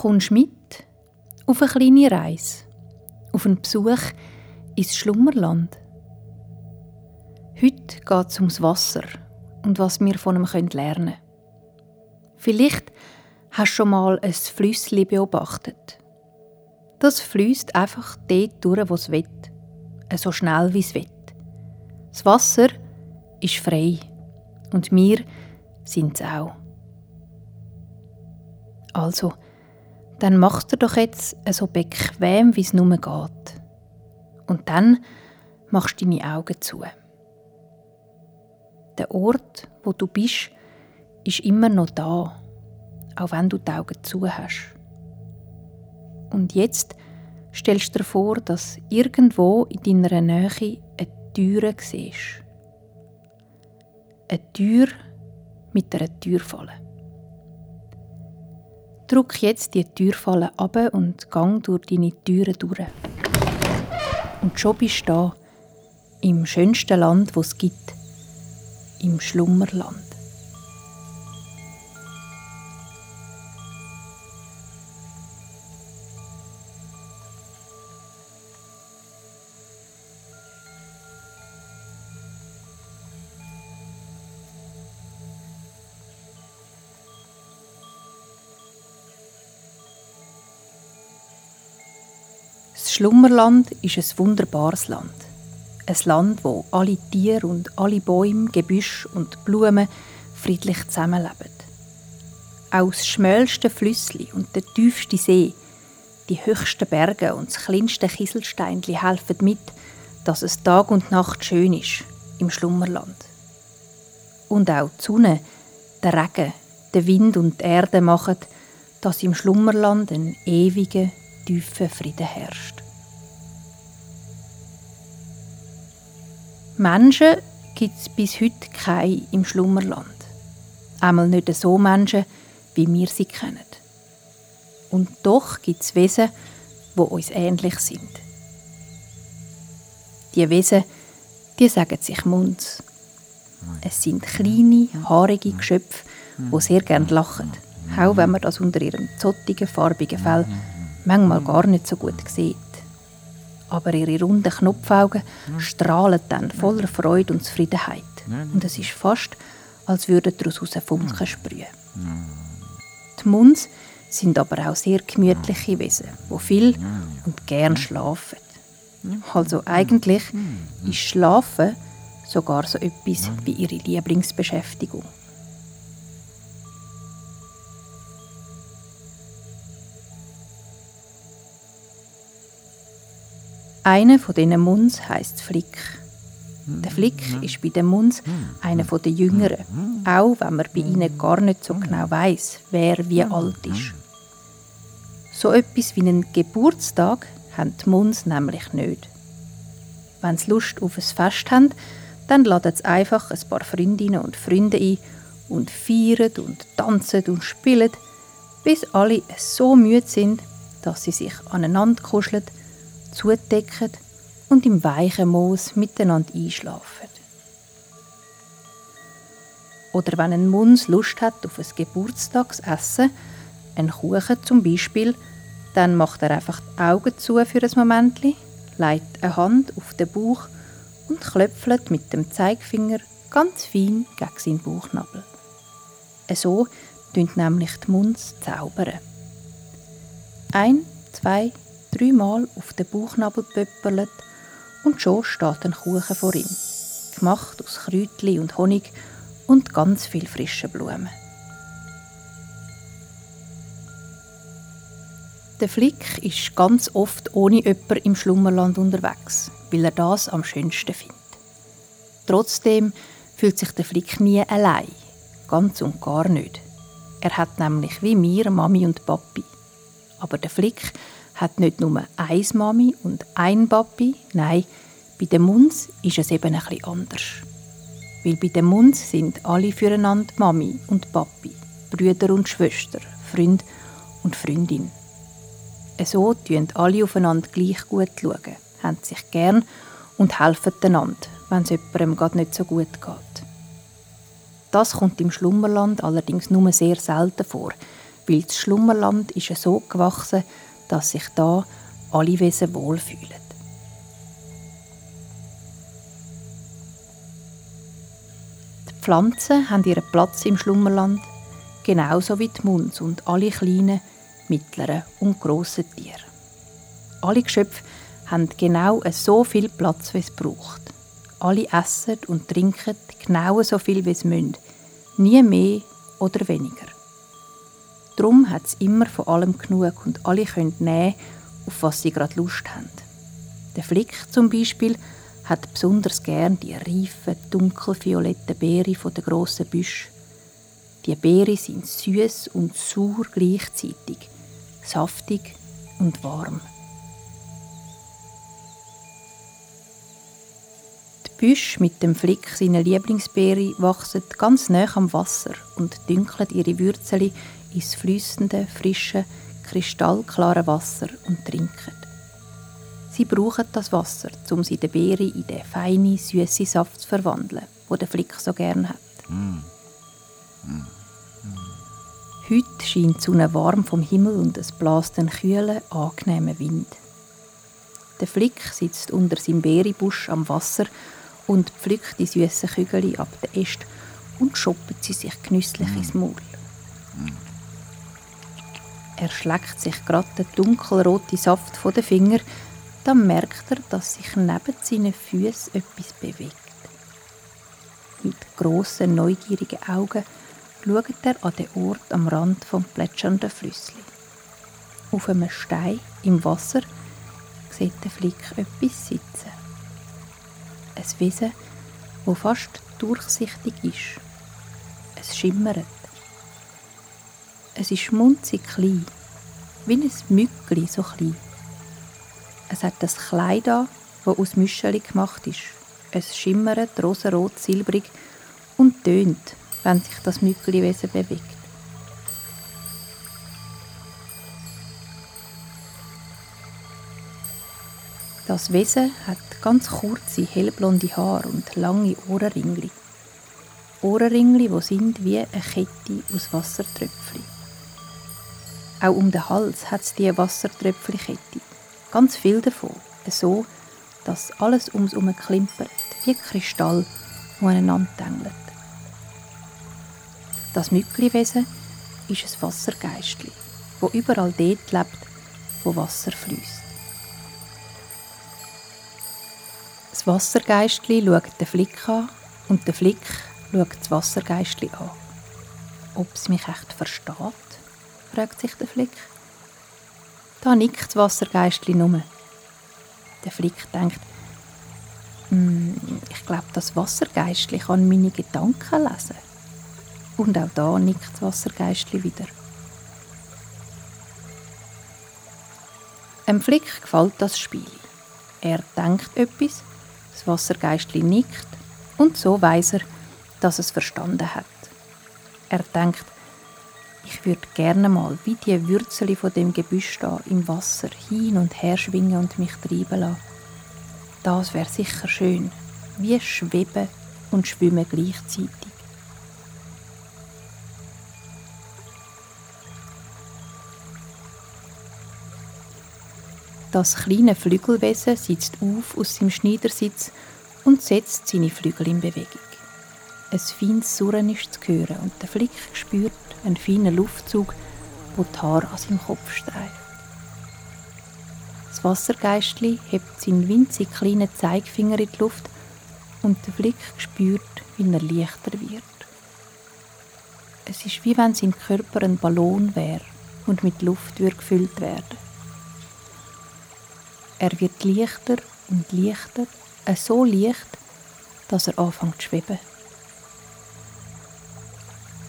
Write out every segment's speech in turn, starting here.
kommst mit auf eine kleine Reise, auf einen Besuch ins Schlummerland. Heute geht es ums Wasser und was wir von ihm lernen können. Vielleicht hast du schon mal ein Flüssli beobachtet. Das fließt einfach dort durch, wo es will. So schnell, wie es will. Das Wasser ist frei. Und wir sind es auch. Also, dann machst du doch jetzt so bequem, wie es nur geht. Und dann machst du deine Augen zu. Der Ort, wo du bist, ist immer noch da, auch wenn du die Augen zu hast. Und jetzt stellst du dir vor, dass irgendwo in deiner Nähe eine Tür siehst. Eine Tür mit einer Türfalle. Drück jetzt die Türfalle ab und gang durch deine Türen durch. Und schon bist du da, im schönsten Land, wo es gibt, im Schlummerland. Schlummerland ist ein wunderbares Land. Ein Land, wo alle Tiere und alle Bäume, Gebüsch und Blumen friedlich zusammenleben. Auch das schmälste Flüssli und der tiefste See, die höchsten Berge und das kleinste Kieselsteinli helfen mit, dass es Tag und Nacht schön ist im Schlummerland. Und auch die Sonne, der Regen, der Wind und die Erde machen, dass im Schlummerland ein ewiger, tiefer Frieden herrscht. Menschen gibt es bis heute keine im Schlummerland. Einmal nicht so Menschen, wie wir sie kennen. Und doch gibt es Wesen, wo uns ähnlich sind. Die Wesen, die sagen sich Munds. Es sind kleine, haarige Geschöpfe, die sehr gern lachen, auch wenn man das unter ihrem zottigen, farbigen Fell manchmal gar nicht so gut sieht aber ihre runden Knopfaugen strahlen dann voller Freude und Zufriedenheit. Und es ist fast, als würden daraus Funken sprühen. Die Muns sind aber auch sehr gemütliche Wesen, die viel und gern schlafen. Also eigentlich ist Schlafen sogar so etwas wie ihre Lieblingsbeschäftigung. Einer von diesen Muns heißt Flick. Der Flick ist bei den Muns einer der Jüngeren, auch wenn man bei ihnen gar nicht so genau weiß, wer wie alt ist. So etwas wie einen Geburtstag haben die Muns nämlich nicht. Wenn sie Lust auf ein Fest haben, dann laden sie einfach ein paar Freundinnen und Freunde ein und feiern und tanzen und spielen, bis alle so müde sind, dass sie sich aneinander kuscheln zudecken und im weichen Moos miteinander einschlafen. Oder wenn ein Muns Lust hat auf ein Geburtstagsessen, ein Kuchen zum Beispiel, dann macht er einfach die Augen zu für ein Moment, legt eine Hand auf den Bauch und klöpfelt mit dem Zeigefinger ganz fein gegen seinen Bauchnabel. So tun nämlich die Muns zaubern. Ein, zwei, dreimal auf den Bauchnabel pöppelt und schon steht ein Kuchen vor ihm, gemacht aus Kräutli und Honig und ganz viel frischen Blumen. Der Flick ist ganz oft ohne jemanden im Schlummerland unterwegs, weil er das am schönsten findet. Trotzdem fühlt sich der Flick nie allein, ganz und gar nicht. Er hat nämlich wie mir Mami und Papi. Aber der Flick hat nicht nur eine Mami und ein Papi, nein, bei den Muns ist es eben ein bisschen anders. Weil bei den Muns sind alle füreinander Mami und Papi, Brüder und Schwester, Freund und Freundin. So schauen alle aufeinander gleich gut, haben sich gern und helfen einander, wenn es jemandem gerade nicht so gut geht. Das kommt im Schlummerland allerdings nur sehr selten vor, weil das Schlummerland ist so gewachsen, dass sich da alle Wesen wohlfühlen. Die Pflanzen haben ihren Platz im Schlummerland, genauso wie die Munds und alle kleinen, mittleren und grossen Tiere. Alle Geschöpfe haben genau so viel Platz, wie es braucht. Alle essen und trinken genau so viel, wie es müssen. Nie mehr oder weniger. Darum hat es immer von allem genug und alle können nehmen, auf was sie gerade Lust haben. Der Flick zum Beispiel hat besonders gern die reifen, dunkelvioletten Beeren von der grossen Büsch. Die Beeren sind süß und sauer gleichzeitig, saftig und warm. Die Büsche mit dem Flick seiner Lieblingsbeere wachsen ganz nah am Wasser und dünkeln ihre Würzeli ins flüssende, frische, kristallklare Wasser und trinken. Sie brauchen das Wasser, um sie den Beere in den feinen, süßen Saft zu verwandeln, wo der Flick so gern hat. Mm. Mm. Heute scheint die Sonne warm vom Himmel und es bläst einen kühlen, angenehmen Wind. Der Flick sitzt unter seinem Beerenbusch am Wasser und pflückt die süßen Kügel ab den Ästen und schoppt sie sich genüsslich mm. ins Maul. Er schlägt sich gerade den dunkelroten Saft von den Fingern, dann merkt er, dass sich neben seinen Füßen etwas bewegt. Mit grossen, neugierigen Augen schaut er an den Ort am Rand vom plätschernden Flüssli. Auf einem Stein im Wasser sieht der Flick etwas sitzen. Ein Wesen, das fast durchsichtig ist. Es schimmert. Es ist schmunzig klein, wie ein Mückli so klein. Es hat ein Kleid an, das aus Mischeli gemacht ist. Es schimmert rosarot-silbrig und tönt, wenn sich das Mückliwesen bewegt. Das Wesen hat ganz kurze, hellblonde Haare und lange Ohrenringli. Ohrenringli, die sind wie eine Kette aus Wassertröpfchen. Auch um den Hals hat es diese Wassertröpfchenkette. Ganz viel davon. So, dass alles ums herum klimpert, wie Kristall, die aneinander dängeln. Das Mückliwesen ist ein Wassergeistli, wo überall dort lebt, wo Wasser fließt. Das Wassergeistli schaut den Flick an und der Flick schaut das Wassergeistli an. Ob es mich echt versteht? Fragt sich der Flick. Da nickt das Wassergeistli nur. Der Flick denkt, hm, ich glaube, das Wassergeistli kann meine Gedanken lesen. Und auch da nickt das Wassergeistli wieder. Dem Flick gefällt das Spiel. Er denkt etwas, das Wassergeistli nickt und so weiß er, dass es verstanden hat. Er denkt, ich würde gerne mal wie die Würzeli von dem Gebüsch da im Wasser hin und her schwingen und mich treiben lassen. Das wäre sicher schön, wie schweben und schwimmen gleichzeitig. Das kleine Flügelwesen sitzt auf aus seinem Schneidersitz und setzt seine Flügel in Bewegung. Ein feines Surren ist zu hören und der Flick spürt einen feinen Luftzug, der die Haare an seinem Kopf streift. Das Wassergeistli hebt seinen winzig kleinen Zeigefinger in die Luft und der Flick spürt, wie er leichter wird. Es ist wie wenn sein Körper ein Ballon wäre und mit Luft gefüllt werden. Er wird leichter und leichter, so leicht, dass er anfängt zu schweben.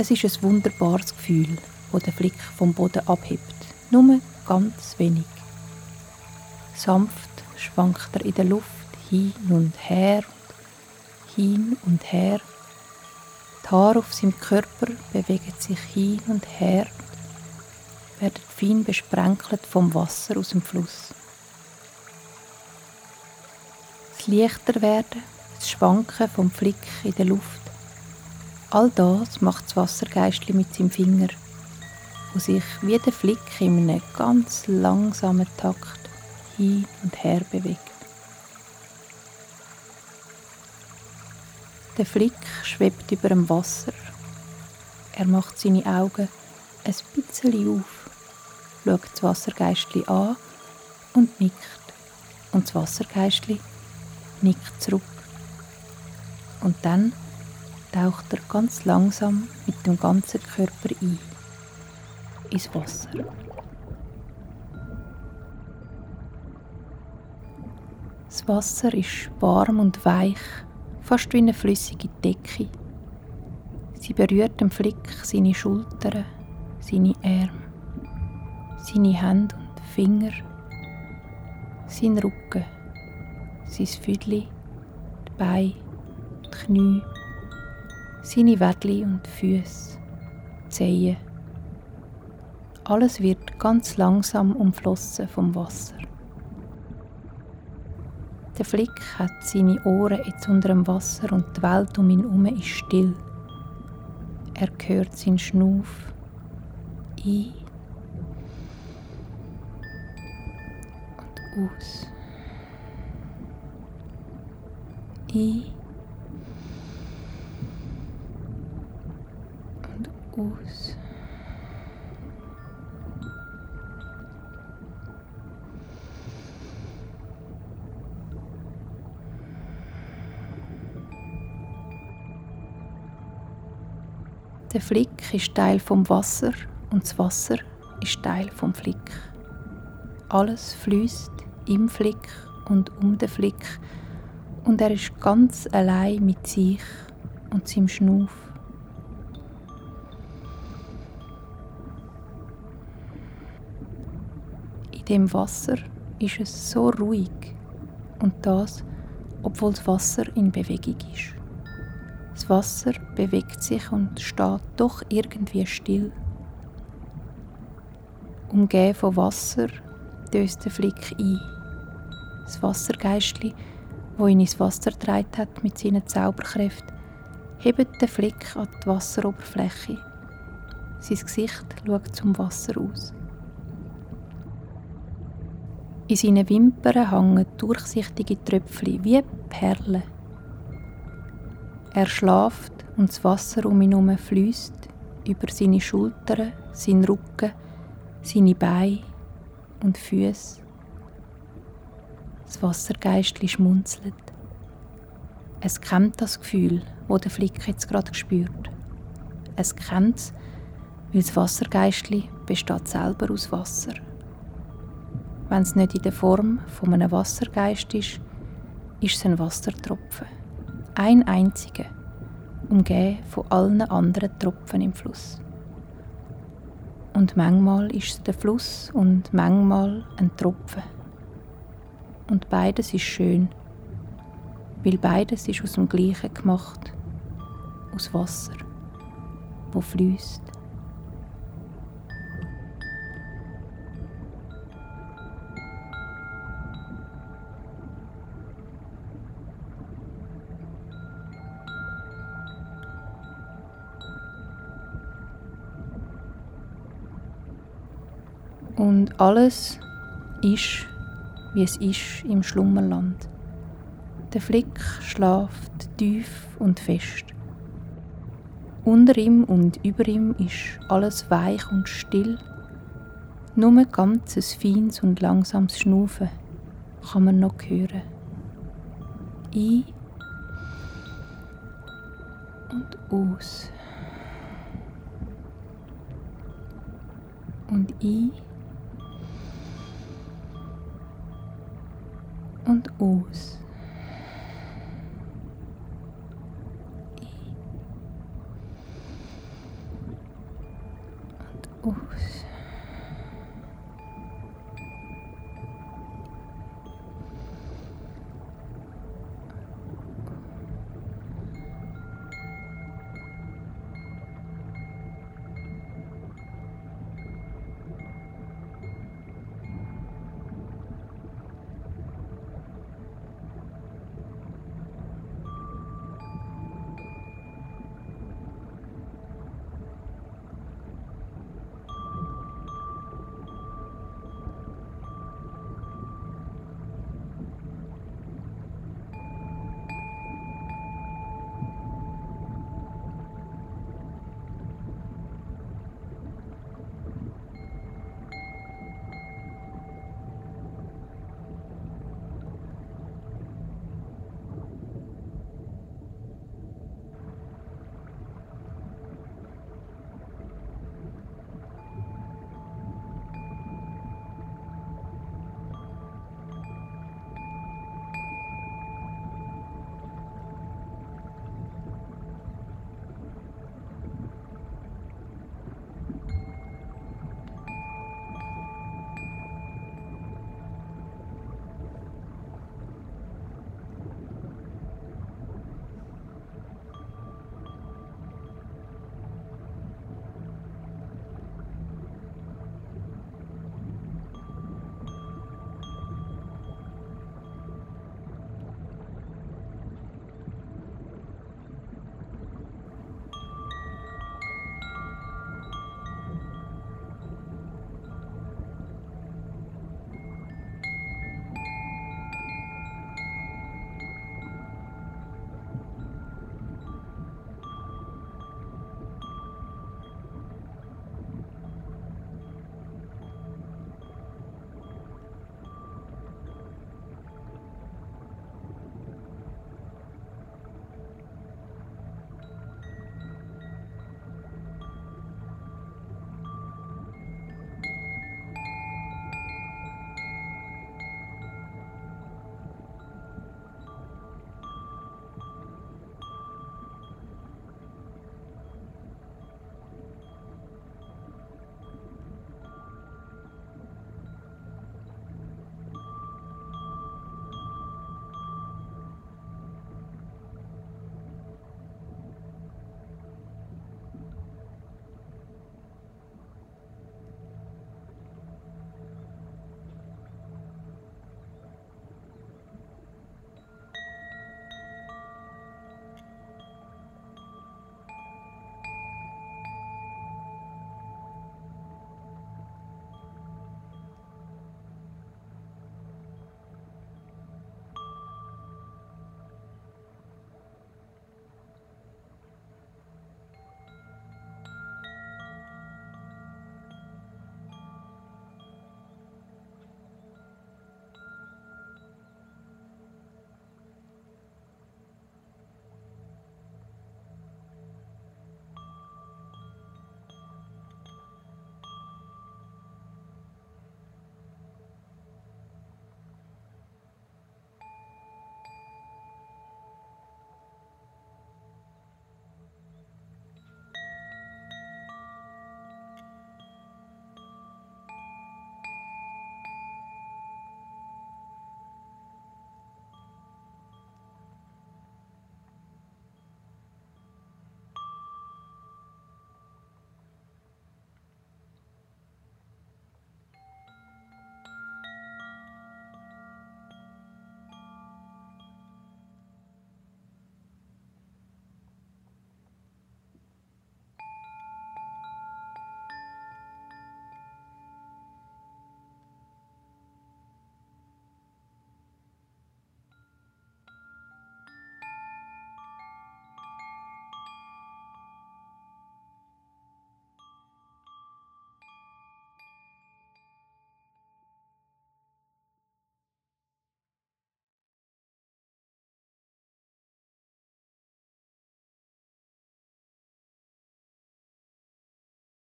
Es ist ein wunderbares Gefühl, wo der Flick vom Boden abhebt. Nur ganz wenig. Sanft schwankt er in der Luft hin und her hin und her. Die Haare auf seinem Körper bewegen sich hin und her werden fein besprenkelt vom Wasser aus dem Fluss. Das Leichter werden, das Schwanken vom Flick in der Luft All das macht das Wassergeistli mit seinem Finger, wo sich wie der Flick in einem ganz langsamen Takt hin und her bewegt. Der Flick schwebt über dem Wasser. Er macht seine Augen ein bisschen auf, schaut das Wassergeistli an und nickt. Und das Wassergeistli nickt zurück. Und dann taucht er ganz langsam mit dem ganzen Körper ein ins Wasser. Das Wasser ist warm und weich, fast wie eine flüssige Decke. Sie berührt dem Flick seine Schultern, seine Arme, seine Hände und Finger, seinen Rücken, sein Füdli, die Beine, die Knie, seine Wädli und Füße, Zehen. Alles wird ganz langsam umflossen vom Wasser. Der Flick hat seine Ohren jetzt unter dem Wasser und die Welt um ihn herum ist still. Er hört seinen Schnuff ein und aus. Ein aus. Der Flick ist Teil vom Wasser und das Wasser ist Teil vom Flick. Alles fließt im Flick und um den Flick und er ist ganz allein mit sich und seinem Schnuff. Dem Wasser ist es so ruhig und das, obwohl das Wasser in Bewegung ist. Das Wasser bewegt sich und steht doch irgendwie still. Umgeben von Wasser döst der Flick ein. Das Wassergeistli, wo ihn ins Wasser getragen hat mit seinen Zauberkräften, hebt den Flick an die Wasseroberfläche. Sein Gesicht schaut zum Wasser aus. In seinen Wimpern hängen durchsichtige Tröpfchen wie Perlen. Er schlaft und das Wasser um ihn herum fließt über seine Schultern, seinen Rücken, seine Beine und Füße. Das Wassergeistli schmunzelt. Es kennt das Gefühl, wo der Flick jetzt gerade spürt. Es kennt es, weil das Wassergeistli besteht selber aus Wasser. Wenn es nicht in der Form von einem Wassergeist ist, ist es ein Wassertropfen ein einziger, umgeben von allen anderen Tropfen im Fluss. Und manchmal ist es der Fluss und manchmal ein Tropfen. Und beides ist schön, weil beides ist aus dem Gleichen gemacht, aus Wasser, wo fließt. Alles ist, wie es ist im Schlummerland. Der Flick schlaft tief und fest. Unter ihm und über ihm ist alles weich und still. Nur ganzes feines und langsames Schnufen kann man noch hören. Ein und aus. Und ein und aus. In und aus.